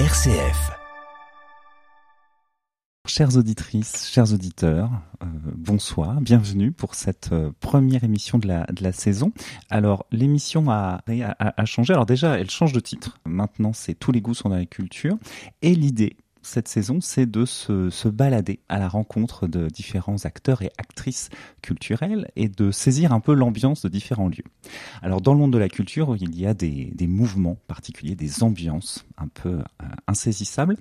RCF. Chères auditrices, chers auditeurs, euh, bonsoir, bienvenue pour cette euh, première émission de la, saison. Alors l'émission a, a, a changé, alors déjà elle change de titre, maintenant c'est Tous les goûts sont dans la culture, et l'idée cette saison, c'est de se, balader à la rencontre de différents acteurs et actrices culturelles et de saisir un peu l'ambiance de différents lieux. Alors dans le monde de la culture, il y a des, des mouvements particuliers, des ambiances un peu euh, insaisissables,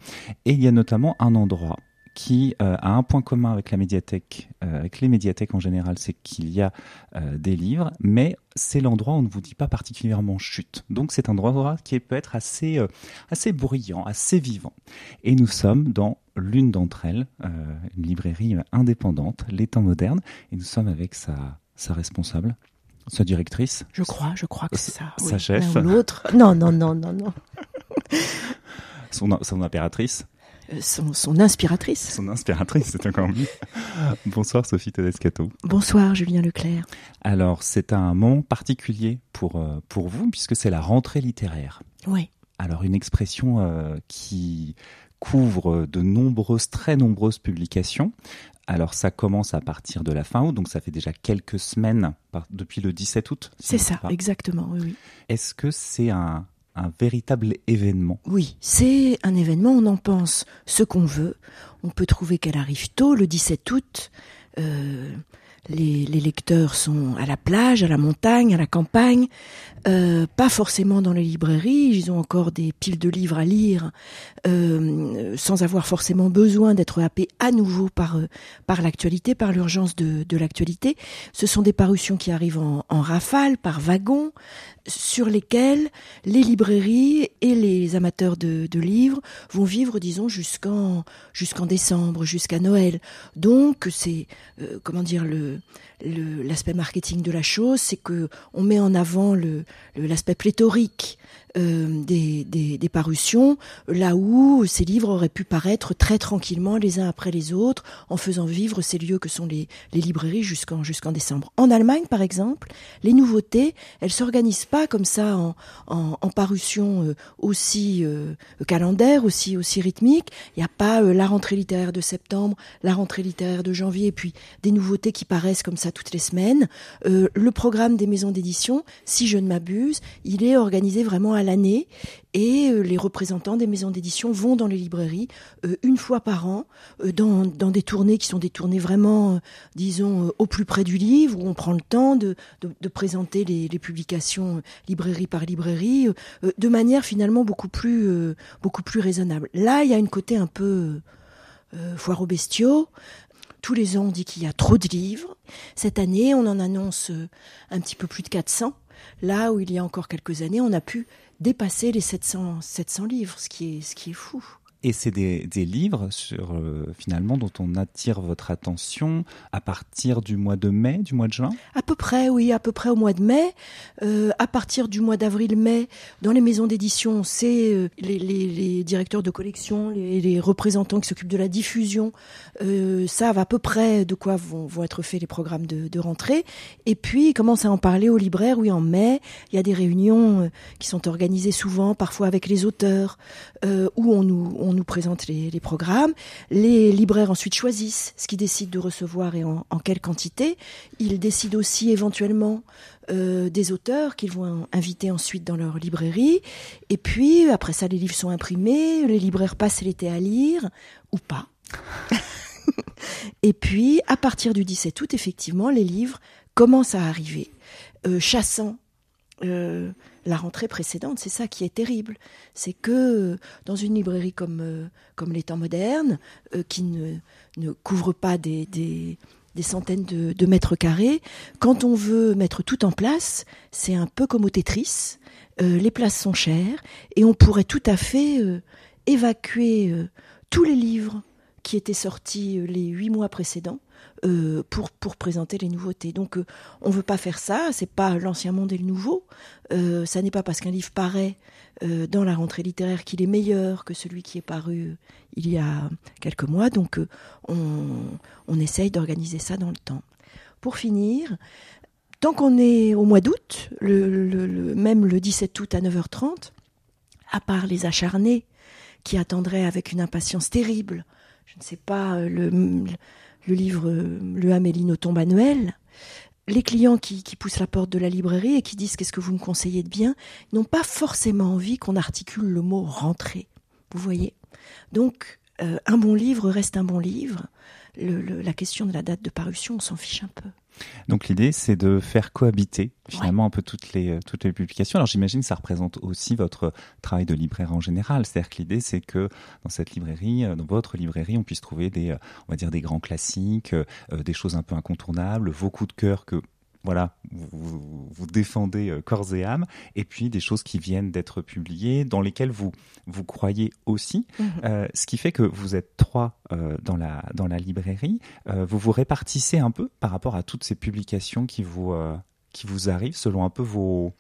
et il y a notamment un endroit qui euh, a un point commun avec la médiathèque, euh, avec les médiathèques en général, c'est qu'il y a euh, des livres, mais c'est l'endroit où on ne vous dit pas particulièrement chute. Donc c'est un endroit qui peut être assez, assez bruyant, assez vivant. Et nous sommes dans l'une d'entre elles, une librairie indépendante, Les Temps Modernes, et nous sommes avec sa, sa responsable. Sa directrice Je crois, je crois que c'est ça. Sa oui. chef l'autre Non, non, non, non, non. son, son impératrice son, son, inspiratrice. Son inspiratrice, c'est encore mieux. Bonsoir Sophie Tedescato. Bonsoir Julien Leclerc. Alors c'est un moment particulier pour, euh, pour vous puisque c'est la rentrée littéraire. Oui. Alors une expression euh, qui couvre de nombreuses, très nombreuses publications. Alors ça commence à partir de la fin août, donc ça fait déjà quelques semaines par, depuis le 17 août. Si c'est ça, exactement, oui, oui. Est-ce que c'est un, un véritable événement. Oui, c'est un événement, on en pense ce qu'on veut. On peut trouver qu'elle arrive tôt, le 17 août. Euh, les, lecteurs sont à la plage, à la montagne, à la campagne, euh, pas forcément dans les librairies, ils ont encore des piles de livres à lire, euh, sans avoir forcément besoin d'être happés à nouveau par, euh, par l'actualité, par l'urgence de, de l'actualité. Ce sont des parutions qui arrivent en, rafale, par wagon, sur lesquels les librairies et les amateurs de, de livres vont vivre, disons, jusqu'en jusqu'en décembre, jusqu'à Noël. Donc, c'est comment dire le l'aspect marketing de la chose, c'est que on met en avant l'aspect pléthorique euh, des, parutions, là où ces livres auraient pu paraître très tranquillement les uns après les autres, en faisant vivre ces lieux que sont les, librairies jusqu'en jusqu'en décembre. En Allemagne, par exemple, les nouveautés, elles s'organisent pas comme ça en, en, en parution euh, aussi euh, calendaire, aussi aussi rythmique. Il n'y a pas euh, la rentrée littéraire de septembre, la rentrée littéraire de janvier, et puis des nouveautés qui paraissent comme ça toutes les semaines. Le programme des maisons d'édition, si je ne m'abuse, il est organisé vraiment à l'année et euh, les représentants des maisons d'édition vont dans les librairies euh, une fois par an euh, dans, dans, des tournées qui sont des tournées vraiment, disons, au plus près du livre où on prend le temps de, de, présenter les, publications librairie par librairie de manière finalement beaucoup plus beaucoup plus raisonnable. Là, il y a une côté un peu foire aux bestiaux. Tous les ans, on dit qu'il y a trop de livres. Cette année, on en annonce un petit peu plus de 400. Là où il y a encore quelques années, on a pu dépasser les 700, 700 livres, ce qui est, ce qui est fou. Et c'est des, livres sur euh, finalement dont on attire votre attention à partir du mois de mai, du mois de juin? À peu près, oui, à peu près au mois de mai. Euh, à partir du mois d'avril-mai, dans les maisons d'édition, c'est euh, les, directeurs de collection, les, représentants qui s'occupent de la diffusion euh, savent à peu près de quoi vont, être faits les programmes de, rentrée. Et puis ils commencent à en parler aux libraires. Oui, en mai, il y a des réunions qui sont organisées souvent, parfois avec les auteurs, où on nous nous présente les, programmes. Les libraires ensuite choisissent ce qu'ils décident de recevoir et en, en, quelle quantité. Ils décident aussi éventuellement euh, des auteurs qu'ils vont inviter ensuite dans leur librairie. Et puis, après ça, les livres sont imprimés, les libraires passent l'été à lire, ou pas. et puis, à partir du 17 août, effectivement, les livres commencent à arriver, euh, chassant euh, la rentrée précédente. C'est ça qui est terrible. C'est que dans une librairie comme, euh, les temps modernes, euh, qui ne, couvre pas des, centaines de, mètres carrés, quand on veut mettre tout en place, c'est un peu comme au Tetris. Euh, les places sont chères et on pourrait tout à fait euh, évacuer tous les livres qui étaient sortis les huit mois précédents euh, pour présenter les nouveautés. Donc euh, on veut pas faire ça. C'est pas l'ancien monde et le nouveau. Euh, ça n'est pas parce qu'un livre paraît euh, dans la rentrée littéraire qu'il est meilleur que celui qui est paru il y a quelques mois. Donc on on essaye d'organiser ça dans le temps. Pour finir. Tant qu'on est au mois d'août, même le 17 août à 9h30, à part les acharnés qui attendraient avec une impatience terrible, je ne sais pas, le, le livre Le Amélino tombe Noël, les clients qui, poussent la porte de la librairie et qui disent qu'est-ce que vous me conseillez de bien, n'ont pas forcément envie qu'on articule le mot rentrer. Vous voyez? Donc, euh, un bon livre reste un bon livre. La question de la date de parution, on s'en fiche un peu. Donc l'idée, c'est de faire cohabiter finalement un peu toutes les euh, toutes les publications. Alors j'imagine que ça représente aussi votre travail de libraire en général. C'est-à-dire que l'idée, c'est que dans cette librairie, euh, dans votre librairie, on puisse trouver des euh, on va dire des grands classiques, des choses un peu incontournables, vos coups de cœur que voilà, vous, vous, défendez euh, corps et âme, et puis des choses qui viennent d'être publiées, dans lesquelles vous vous croyez aussi, mhm. euh, ce qui fait que vous êtes trois euh, dans la dans la librairie, vous vous répartissez un peu par rapport à toutes ces publications qui vous qui vous arrivent selon un peu vos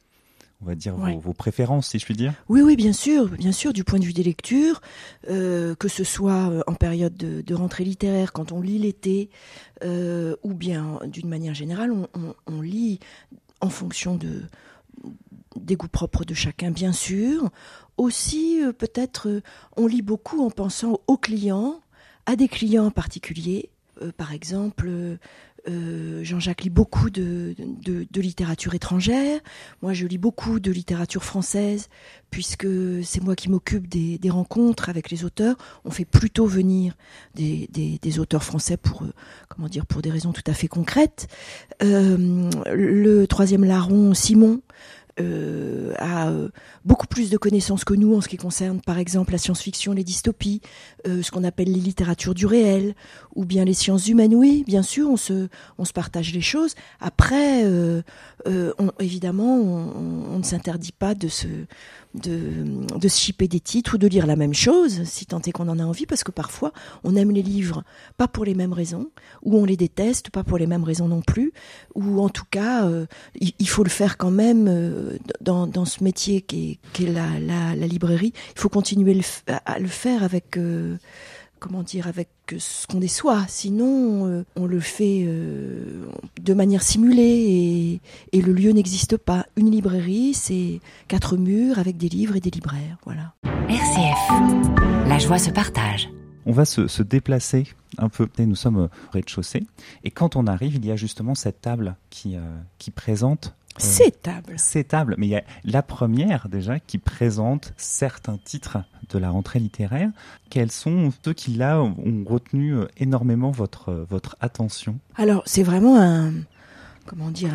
on va dire, vos, préférences, si je puis dire Oui, oui, bien sûr, bien sûr, du point de vue des lectures, euh, que ce soit euh, en période de, rentrée littéraire, quand on lit l'été, euh, ou bien d'une manière générale, on, lit en fonction de, des goûts propres de chacun, bien sûr. Aussi, peut-être, on lit beaucoup en pensant aux clients, à des clients en particulier. par exemple, euh, Jean-Jacques lit beaucoup de, de, littérature étrangère. Moi, je lis beaucoup de littérature française, puisque c'est moi qui m'occupe des, des, rencontres avec les auteurs. On fait plutôt venir des, des, des auteurs français pour, euh, comment dire, pour des raisons tout à fait concrètes. Euh, le troisième larron, Simon, euh, a euh, beaucoup plus de connaissances que nous en ce qui concerne, par exemple, la science-fiction, les dystopies, euh, ce qu'on appelle les littératures du réel, ou bien les sciences humaines. Oui, bien sûr, on se, on se partage les choses. Après, euh, on, évidemment, on, on ne s'interdit pas de se de, de se chipper des titres ou de lire la même chose, si tant est qu'on en a envie, parce que parfois on aime les livres pas pour les mêmes raisons, ou on les déteste pas pour les mêmes raisons non plus, ou en tout cas euh, il, faut le faire quand même euh, dans, dans ce métier qui est, la, la, la, librairie, il faut continuer à le faire avec euh, comment dire, avec ce qu'on est soi. Sinon, euh, on le fait euh, de manière simulée et, le lieu n'existe pas. Une librairie, c'est quatre murs avec des livres et des libraires. Voilà. RCF, la joie se partage. On va se, déplacer un peu. Nous sommes au rez-de-chaussée. Et quand on arrive, il y a justement cette table qui, euh, qui présente ces tables. Ces tables. Mais il y a la première déjà qui présente certains titres de la rentrée littéraire. Quels sont ceux qui là ont retenu euh, énormément votre, euh, votre attention? Alors c'est vraiment un, comment dire,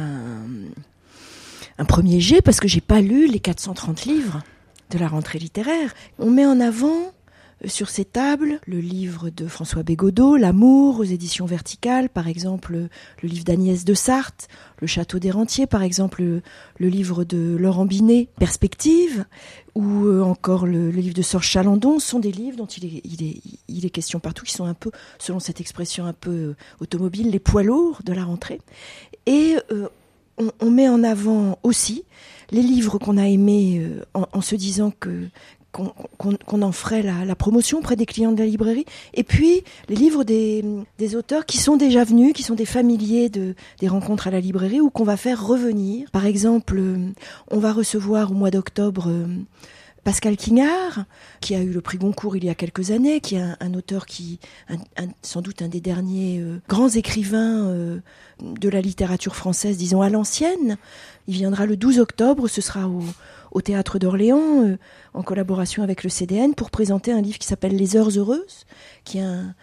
un, premier jet parce que j'ai pas lu les 430 livres de la rentrée littéraire. On met en avant sur ces tables le livre de François Bégodeau, L'amour aux éditions verticales, par exemple le livre d'Agnès de Sarthe, Le château des rentiers, par exemple le, livre de Laurent Binet, Perspective, ou euh, encore le, livre de Sorge Chalandon, sont des livres dont il est, question partout, qui sont un peu, selon cette expression un peu euh, automobile, les poids lourds de la rentrée. Et euh, on, met en avant aussi les livres qu'on a aimés en, se disant que qu'on en ferait la, promotion auprès des clients de la librairie. Et puis les livres des, auteurs qui sont déjà venus, qui sont des familiers de, des rencontres à la librairie ou qu'on va faire revenir. Par exemple, euh, on va recevoir au mois d'octobre euh, Pascal Quignard, qui a eu le prix Goncourt il y a quelques années, qui est un, auteur qui, sans doute un des derniers euh, grands écrivains de la littérature française, disons à l'ancienne. Il viendra le 12 octobre, ce sera au, théâtre d'Orléans, euh, en collaboration avec le CDN, pour présenter un livre qui s'appelle Les Heures Heureuses, qui est un,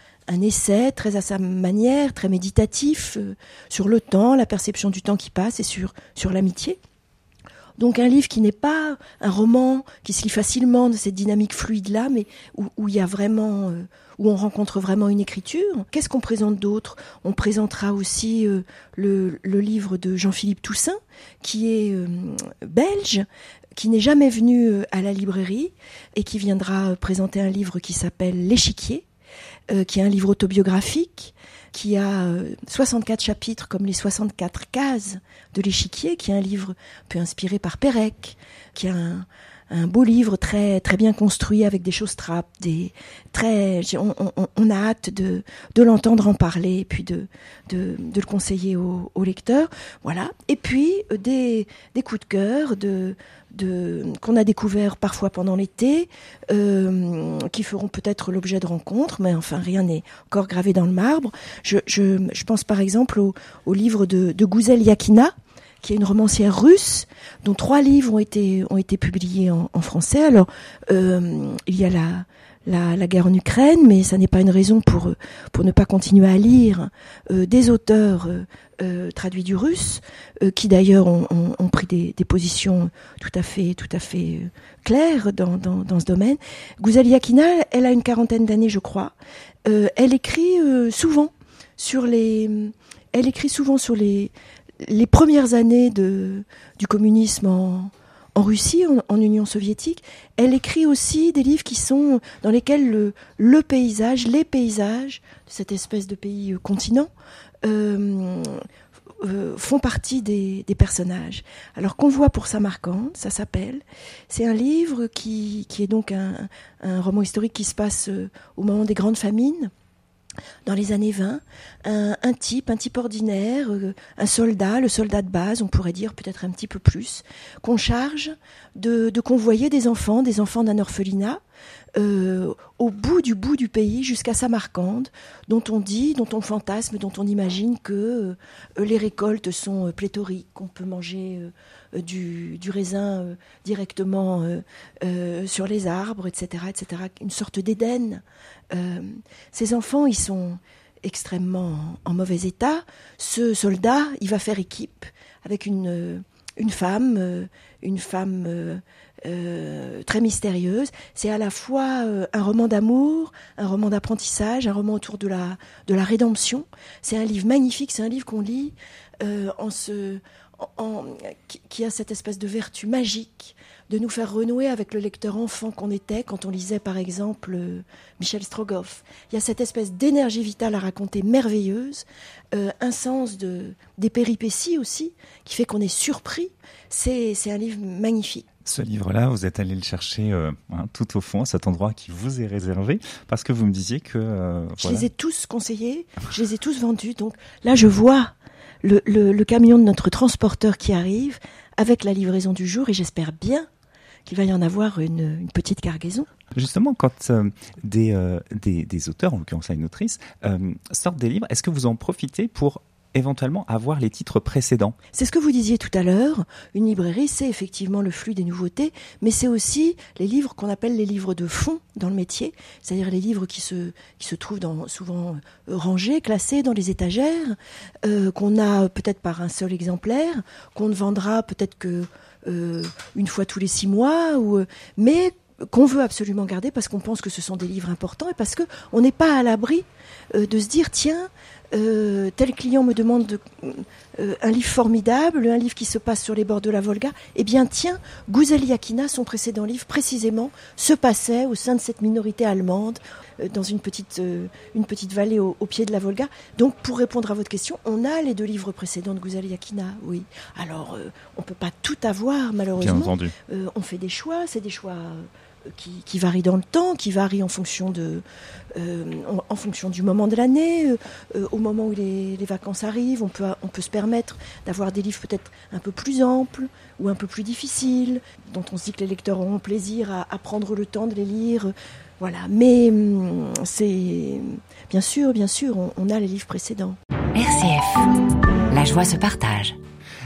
essai très à sa manière, très méditatif, euh, sur le temps, la perception du temps qui passe et sur, sur l'amitié. Donc un livre qui n'est pas un roman qui se lit facilement de cette dynamique fluide là, mais où, il y a vraiment, euh, où on rencontre vraiment une écriture. Qu'est-ce qu'on présente d'autre? On présentera aussi le, le, livre de Jean-Philippe Toussaint, qui est belge, qui n'est jamais venu euh, à la librairie et qui viendra euh, présenter un livre qui s'appelle L'échiquier, euh, qui est un livre autobiographique, qui a 64 chapitres comme les 64 cases de l'échiquier, qui est un livre un peu inspiré par Pérec, qui a un, un beau livre très très bien construit avec des choses trappes, des très on, on, on, a hâte de de l'entendre en parler et puis de de, de le conseiller au, au lecteur. Voilà. Et puis euh, des des coups de cœur de de, qu'on a découvert parfois pendant l'été, euh, qui feront peut-être l'objet de rencontres, mais enfin rien n'est encore gravé dans le marbre. Je, je, je pense par exemple au, au livre de, de Gouzel Yakina, qui est une romancière russe, dont trois livres ont été ont été publiés en, français. Alors euh, il y a la la, guerre en Ukraine, mais ça n'est pas une raison pour pour ne pas continuer à lire euh, des auteurs euh, traduits du russe, qui d'ailleurs ont, ont, pris des, des, positions tout à fait tout à fait claires dans, dans, dans ce domaine. Gouzel Yakina, elle a une quarantaine d'années, je crois. elle écrit souvent sur les, elle écrit souvent sur les les premières années du communisme en, Russie, en, Union soviétique, elle écrit aussi des livres qui sont dans lesquels le, paysage, les paysages de cette espèce de pays euh, continent euh, euh, font partie des, personnages. Alors qu'on voit pour Samarcande, ça s'appelle. C'est un livre qui, est donc un, roman historique qui se passe au moment des grandes famines dans les années 20, un, type, un type ordinaire, euh, un soldat, le soldat de base, on pourrait dire peut-être un petit peu plus, qu'on charge de, convoyer des enfants, des enfants d'un orphelinat, euh, au bout du bout du pays jusqu'à Samarcande, dont on dit, dont on fantasme, dont on imagine que euh, les récoltes sont euh, pléthoriques, qu'on peut manger du, raisin directement sur les arbres, etc., etc. Une sorte d'Éden. ces enfants, ils sont extrêmement en, en, mauvais état. Ce soldat, il va faire équipe avec une, une femme, une femme euh, très mystérieuse. C'est à la fois euh, un roman d'amour, un roman d'apprentissage, un roman autour de la, de la rédemption. C'est un livre magnifique, c'est un livre qu'on lit euh, en qui a cette espèce de vertu magique de nous faire renouer avec le lecteur enfant qu'on était quand on lisait par exemple Michel Strogoff. Il y a cette espèce d'énergie vitale à raconter merveilleuse, un sens de, des péripéties aussi, qui fait qu'on est surpris. C'est un livre magnifique. Ce livre-là, vous êtes allé le chercher euh, hein, tout au fond, cet endroit qui vous est réservé, parce que vous me disiez que... Euh, je voilà. les ai tous conseillés, je les ai tous vendus, donc là je vois le, le, le camion de notre transporteur qui arrive avec la livraison du jour, et j'espère bien qu'il va y en avoir une, une petite cargaison. Justement, quand euh, des, euh, des, des, auteurs, en l'occurrence une autrice, euh, sortent des livres, est-ce que vous en profitez pour éventuellement avoir les titres précédents. C'est ce que vous disiez tout à l'heure. Une librairie, c'est effectivement le flux des nouveautés, mais c'est aussi les livres qu'on appelle les livres de fond dans le métier, c'est-à-dire les livres qui se, qui se trouvent dans, souvent euh, rangés, classés dans les étagères, euh, qu'on a peut-être par un seul exemplaire, qu'on ne vendra peut-être que euh, une fois tous les six mois, ou, mais qu'on veut absolument garder parce qu'on pense que ce sont des livres importants et parce que on n'est pas à l'abri de se dire tiens euh, tel client me demande de, euh, un livre formidable, un livre qui se passe sur les bords de la Volga, eh bien tiens, Gouzel Yakina, son précédent livre, précisément, se passait au sein de cette minorité allemande, euh, dans une petite, une petite vallée au, au, pied de la Volga. Donc pour répondre à votre question, on a les deux livres précédents de Gouzel Yakina, oui. Alors on peut pas tout avoir malheureusement. Bien entendu. on fait des choix, c'est des choix qui, qui, varie dans le temps, qui varie en fonction de, euh, en, fonction du moment de l'année. Euh, au moment où les, les, vacances arrivent, on peut, on peut se permettre d'avoir des livres peut-être un peu plus amples ou un peu plus difficiles, dont on se dit que les lecteurs auront plaisir à, à prendre le temps de les lire. Voilà, mais hum, c'est bien sûr, bien sûr, on, on a les livres précédents. RCF, la joie se partage.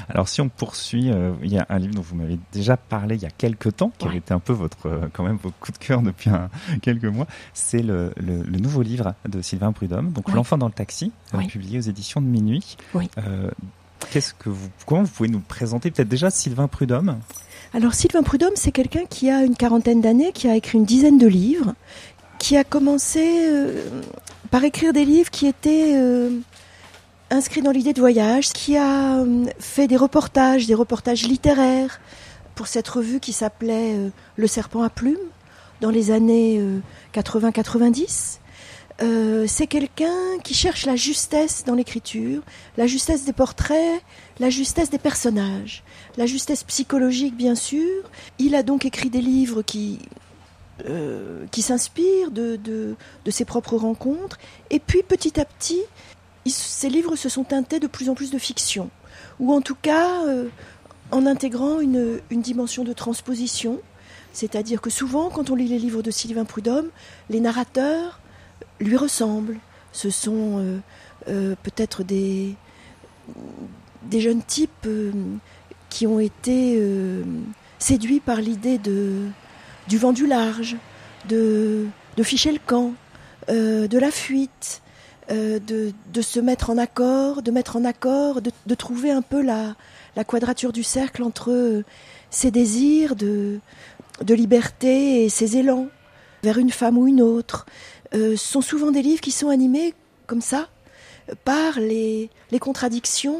Alors si on poursuit, euh, il y a un livre dont vous m'avez déjà parlé il y a quelques temps, qui avait été un peu votre, euh, quand même vos coups de cœur depuis un, quelques mois. C'est le, le, le, nouveau livre de Sylvain Prudhomme, donc. L'enfant dans le taxi, ouais. publié aux éditions de Minuit. Euh, Qu'est-ce que vous, comment vous pouvez nous présenter? Peut-être déjà Sylvain Prudhomme Alors Sylvain Prudhomme, c'est quelqu'un qui a une quarantaine d'années, qui a écrit une dizaine de livres, qui a commencé euh, par écrire des livres qui étaient euh, inscrit dans l'idée de voyage, qui a euh, fait des reportages, des reportages littéraires pour cette revue qui s'appelait euh, Le Serpent à plumes dans les années 80-90. Euh, c'est quelqu'un qui cherche la justesse dans l'écriture, la justesse des portraits, la justesse des personnages, la justesse psychologique bien sûr. Il a donc écrit des livres qui, qui s'inspirent de, de, ses propres rencontres. Et puis petit à petit, ces livres se sont teintés de plus en plus de fiction, ou en tout cas euh, en intégrant une, dimension de transposition. C'est-à-dire que souvent, quand on lit les livres de Sylvain Prudhomme, les narrateurs lui ressemblent. Ce sont euh, euh, peut-être des, jeunes types qui ont été séduits par l'idée du vent du large, de ficher le camp, de la fuite, de, de, se mettre en accord, de mettre en accord, de, trouver un peu la, la, quadrature du cercle entre ses désirs de, liberté et ses élans vers une femme ou une autre, euh, sont souvent des livres qui sont animés comme ça par les, contradictions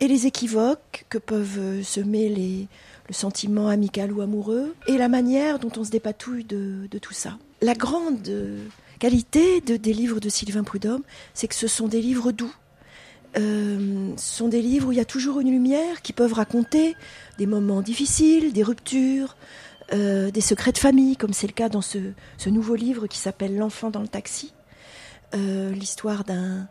et les équivoques que peuvent euh, semer les, le sentiment amical ou amoureux et la manière dont on se dépatouille de, de tout ça. La grande qualité de, des livres de Sylvain Prudhomme, c'est que ce sont des livres doux. Euh, ce sont des livres où il y a toujours une lumière qui peuvent raconter des moments difficiles, des ruptures, euh, des secrets de famille, comme c'est le cas dans ce, nouveau livre qui s'appelle L'enfant dans le taxi, euh, l'histoire d'un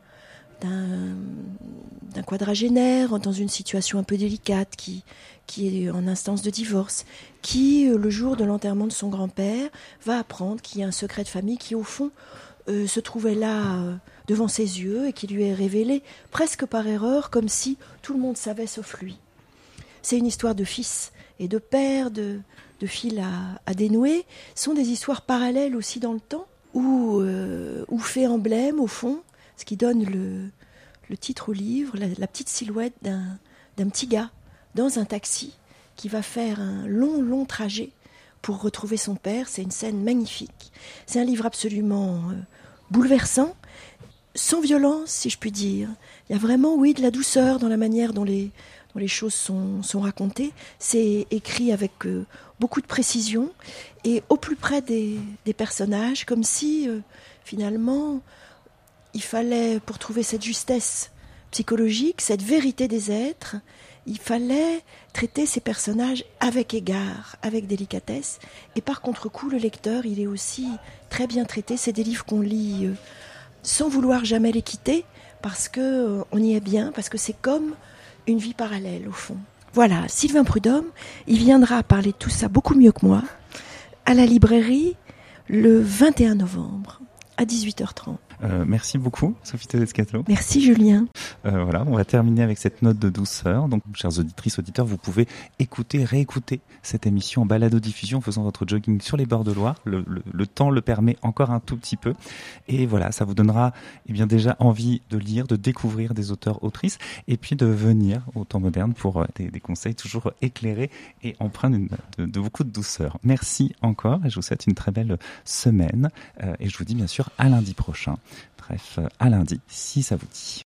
d'un quadragénaire dans une situation un peu délicate qui, qui est en instance de divorce, qui, euh, le jour de l'enterrement de son grand-père, va apprendre qu'il y a un secret de famille qui, au fond, euh, se trouvait là euh, devant ses yeux et qui lui est révélé presque par erreur, comme si tout le monde savait sauf lui. C'est une histoire de fils et de père, de, de fil à, à, dénouer, sont des histoires parallèles aussi dans le temps, ou, euh, fait emblème au fond, ce qui donne le, titre au livre, la, petite silhouette d'un petit gars dans un taxi qui va faire un long, long trajet pour retrouver son père. C'est une scène magnifique. C'est un livre absolument euh, bouleversant, sans violence, si je puis dire. Il y a vraiment, oui, de la douceur dans la manière dont les, choses sont, racontées. C'est écrit avec euh, beaucoup de précision et au plus près des, des personnages, comme si euh, finalement il fallait, pour trouver cette justesse psychologique, cette vérité des êtres, il fallait traiter ces personnages avec égard, avec délicatesse. Et par contre-coup, le lecteur, il est aussi très bien traité. C'est des livres qu'on lit euh, sans vouloir jamais les quitter, parce que euh, y est bien, parce que c'est comme une vie parallèle au fond. Voilà, Sylvain Prudhomme, il viendra parler de tout ça beaucoup mieux que moi à la librairie le 21 novembre à 18h30. Euh, merci beaucoup, Sophie Tedescatlo. Merci, Julien. Euh, voilà, on va terminer avec cette note de douceur. Donc, chères auditrices, auditeurs, vous pouvez écouter, réécouter cette émission en balado-diffusion en faisant votre jogging sur les bords de Loire. Le, le, le, temps le permet encore un tout petit peu. Et voilà, ça vous donnera eh bien déjà envie de lire, de découvrir des auteurs, autrices, et puis de venir au temps moderne pour euh, des, des conseils toujours éclairés et empreints de, de, de, beaucoup de douceur. Merci encore et je vous souhaite une très belle semaine. Euh, et je vous dis bien sûr à lundi prochain. Bref, à lundi, si ça vous dit.